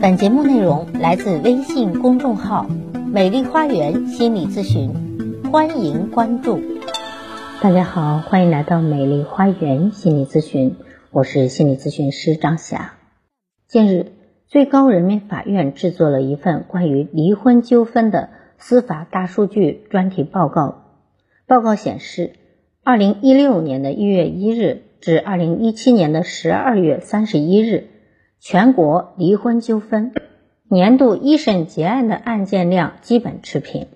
本节目内容来自微信公众号“美丽花园心理咨询”，欢迎关注。大家好，欢迎来到美丽花园心理咨询，我是心理咨询师张霞。近日，最高人民法院制作了一份关于离婚纠纷的司法大数据专题报告。报告显示，二零一六年的一月一日至二零一七年的十二月三十一日。全国离婚纠纷年度一审结案的案件量基本持平，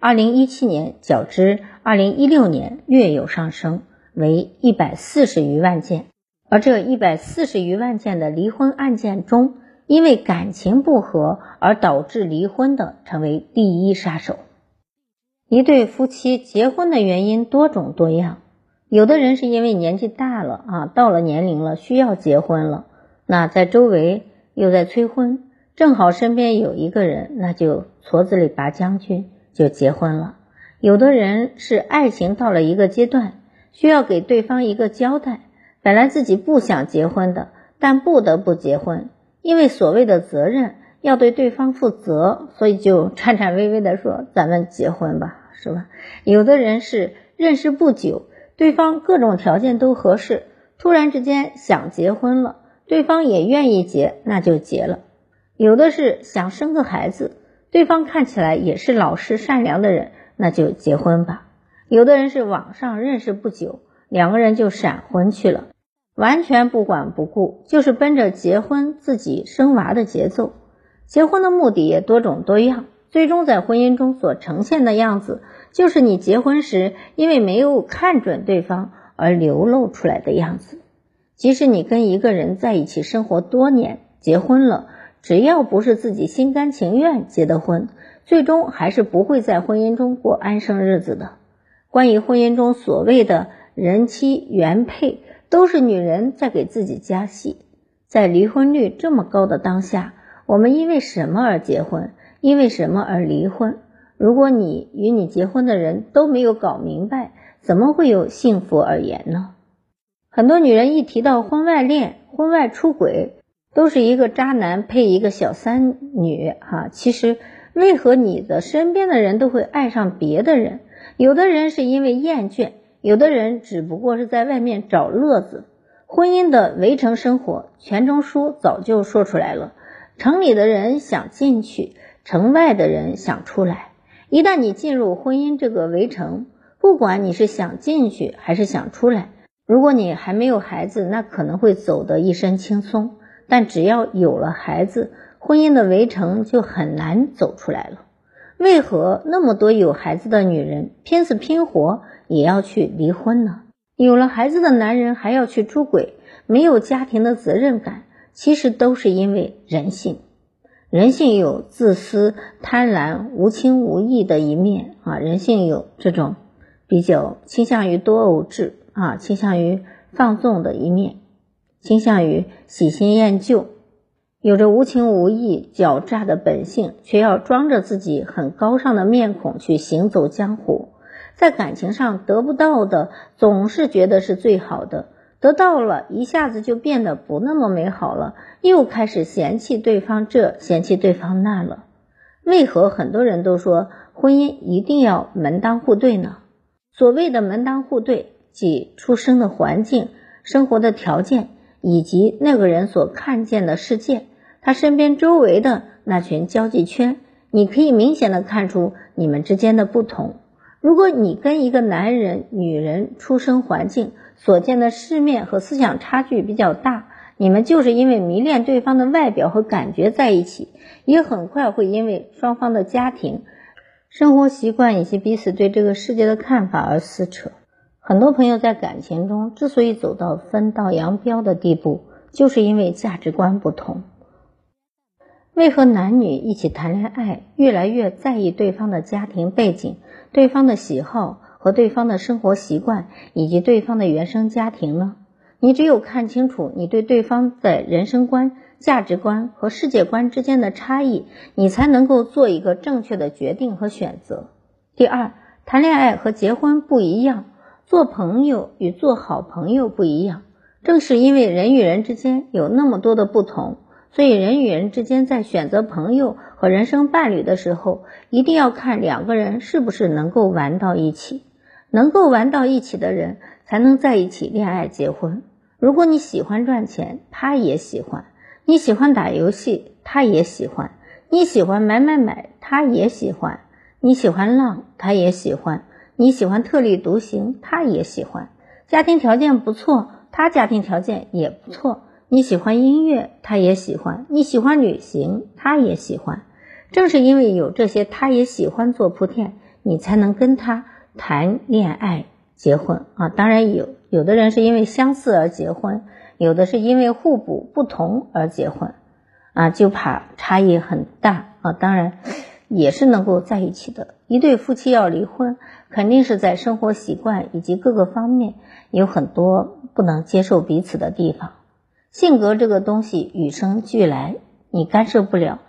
二零一七年较之二零一六年略有上升，为一百四十余万件。而这一百四十余万件的离婚案件中，因为感情不和而导致离婚的成为第一杀手。一对夫妻结婚的原因多种多样，有的人是因为年纪大了啊，到了年龄了需要结婚了。那在周围又在催婚，正好身边有一个人，那就矬子里拔将军，就结婚了。有的人是爱情到了一个阶段，需要给对方一个交代，本来自己不想结婚的，但不得不结婚，因为所谓的责任要对对方负责，所以就 颤颤巍巍的说：“咱们结婚吧，是吧？”有的人是认识不久，对方各种条件都合适，突然之间想结婚了。对方也愿意结，那就结了。有的是想生个孩子，对方看起来也是老实善良的人，那就结婚吧。有的人是网上认识不久，两个人就闪婚去了，完全不管不顾，就是奔着结婚自己生娃的节奏。结婚的目的也多种多样，最终在婚姻中所呈现的样子，就是你结婚时因为没有看准对方而流露出来的样子。即使你跟一个人在一起生活多年，结婚了，只要不是自己心甘情愿结的婚，最终还是不会在婚姻中过安生日子的。关于婚姻中所谓的人妻原配，都是女人在给自己加戏。在离婚率这么高的当下，我们因为什么而结婚？因为什么而离婚？如果你与你结婚的人都没有搞明白，怎么会有幸福而言呢？很多女人一提到婚外恋、婚外出轨，都是一个渣男配一个小三女，哈。其实，为何你的身边的人都会爱上别的人？有的人是因为厌倦，有的人只不过是在外面找乐子。婚姻的围城生活，钱钟书早就说出来了：城里的人想进去，城外的人想出来。一旦你进入婚姻这个围城，不管你是想进去还是想出来。如果你还没有孩子，那可能会走得一身轻松；但只要有了孩子，婚姻的围城就很难走出来了。为何那么多有孩子的女人拼死拼活也要去离婚呢？有了孩子的男人还要去出轨，没有家庭的责任感，其实都是因为人性。人性有自私、贪婪、无情无义的一面啊，人性有这种比较倾向于多偶制。啊，倾向于放纵的一面，倾向于喜新厌旧，有着无情无义、狡诈的本性，却要装着自己很高尚的面孔去行走江湖。在感情上得不到的，总是觉得是最好的；得到了一下子就变得不那么美好了，又开始嫌弃对方这，嫌弃对方那了。为何很多人都说婚姻一定要门当户对呢？所谓的门当户对。即出生的环境、生活的条件，以及那个人所看见的世界，他身边周围的那群交际圈，你可以明显的看出你们之间的不同。如果你跟一个男人、女人出生环境所见的世面和思想差距比较大，你们就是因为迷恋对方的外表和感觉在一起，也很快会因为双方的家庭、生活习惯以及彼此对这个世界的看法而撕扯。很多朋友在感情中之所以走到分道扬镳的地步，就是因为价值观不同。为何男女一起谈恋爱，越来越在意对方的家庭背景、对方的喜好和对方的生活习惯，以及对方的原生家庭呢？你只有看清楚你对对方在人生观、价值观和世界观之间的差异，你才能够做一个正确的决定和选择。第二，谈恋爱和结婚不一样。做朋友与做好朋友不一样，正是因为人与人之间有那么多的不同，所以人与人之间在选择朋友和人生伴侣的时候，一定要看两个人是不是能够玩到一起。能够玩到一起的人，才能在一起恋爱结婚。如果你喜欢赚钱，他也喜欢；你喜欢打游戏，他也喜欢；你喜欢买买买，他也喜欢；你喜欢浪，他也喜欢；你喜欢特立独行，他也喜欢。家庭条件不错，他家庭条件也不错。你喜欢音乐，他也喜欢；你喜欢旅行，他也喜欢。正是因为有这些，他也喜欢做铺垫，你才能跟他。谈恋爱、结婚啊，当然有有的人是因为相似而结婚，有的是因为互补不同而结婚，啊，就怕差异很大啊。当然也是能够在一起的。一对夫妻要离婚，肯定是在生活习惯以及各个方面有很多不能接受彼此的地方。性格这个东西与生俱来，你干涉不了，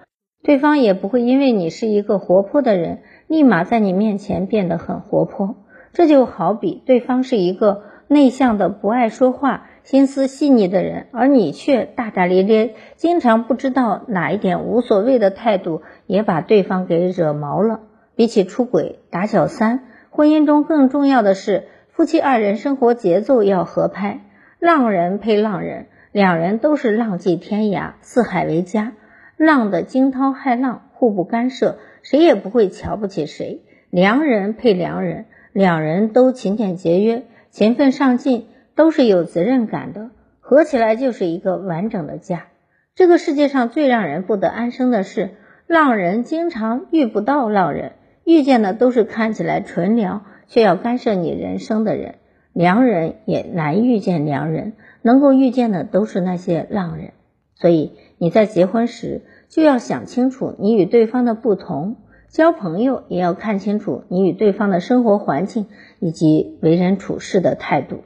对方也不会因为你是一个活泼的人。立马在你面前变得很活泼，这就好比对方是一个内向的、不爱说话、心思细腻的人，而你却大大咧咧，经常不知道哪一点无所谓的态度，也把对方给惹毛了。比起出轨、打小三，婚姻中更重要的是夫妻二人生活节奏要合拍。浪人配浪人，两人都是浪迹天涯、四海为家，浪的惊涛骇浪，互不干涉。谁也不会瞧不起谁，良人配良人，两人都勤俭节约、勤奋上进，都是有责任感的，合起来就是一个完整的家。这个世界上最让人不得安生的是，浪人经常遇不到浪人，遇见的都是看起来纯良却要干涉你人生的人；良人也难遇见良人，能够遇见的都是那些浪人。所以你在结婚时。就要想清楚你与对方的不同，交朋友也要看清楚你与对方的生活环境以及为人处事的态度。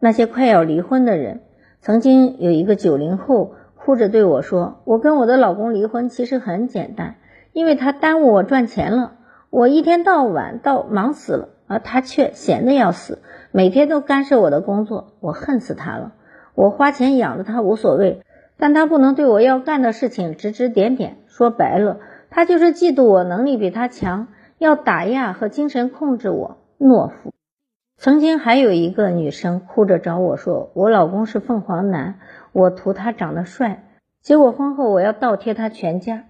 那些快要离婚的人，曾经有一个九零后哭着对我说：“我跟我的老公离婚其实很简单，因为他耽误我赚钱了，我一天到晚到忙死了，而他却闲得要死，每天都干涉我的工作，我恨死他了。我花钱养着他无所谓。”但他不能对我要干的事情指指点点，说白了，他就是嫉妒我能力比他强，要打压和精神控制我，懦夫。曾经还有一个女生哭着找我说，我老公是凤凰男，我图他长得帅，结果婚后我要倒贴他全家，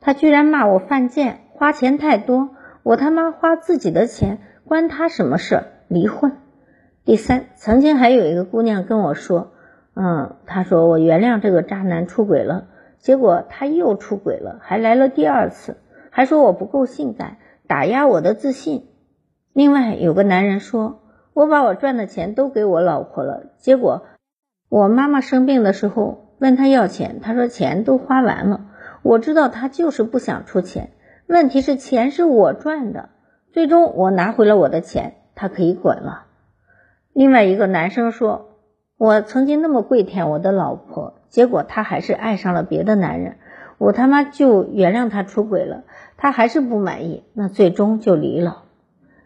他居然骂我犯贱，花钱太多，我他妈花自己的钱，关他什么事？离婚。第三，曾经还有一个姑娘跟我说。嗯，她说我原谅这个渣男出轨了，结果他又出轨了，还来了第二次，还说我不够性感，打压我的自信。另外有个男人说，我把我赚的钱都给我老婆了，结果我妈妈生病的时候问他要钱，他说钱都花完了。我知道他就是不想出钱，问题是钱是我赚的，最终我拿回了我的钱，他可以滚了。另外一个男生说。我曾经那么跪舔我的老婆，结果她还是爱上了别的男人，我他妈就原谅他出轨了，他还是不满意，那最终就离了。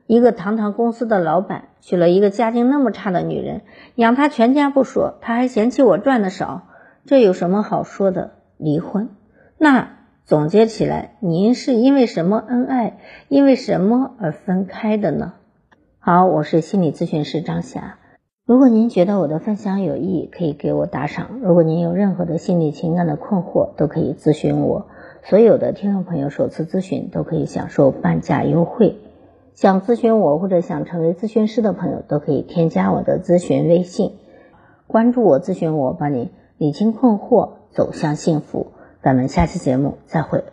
一个堂堂公司的老板娶了一个家境那么差的女人，养他全家不说，他还嫌弃我赚的少，这有什么好说的？离婚。那总结起来，您是因为什么恩爱，因为什么而分开的呢？好，我是心理咨询师张霞。如果您觉得我的分享有益，可以给我打赏。如果您有任何的心理情感的困惑，都可以咨询我。所有的听众朋友首次咨询都可以享受半价优惠。想咨询我或者想成为咨询师的朋友，都可以添加我的咨询微信，关注我，咨询我，帮你理清困惑，走向幸福。咱们下期节目再会。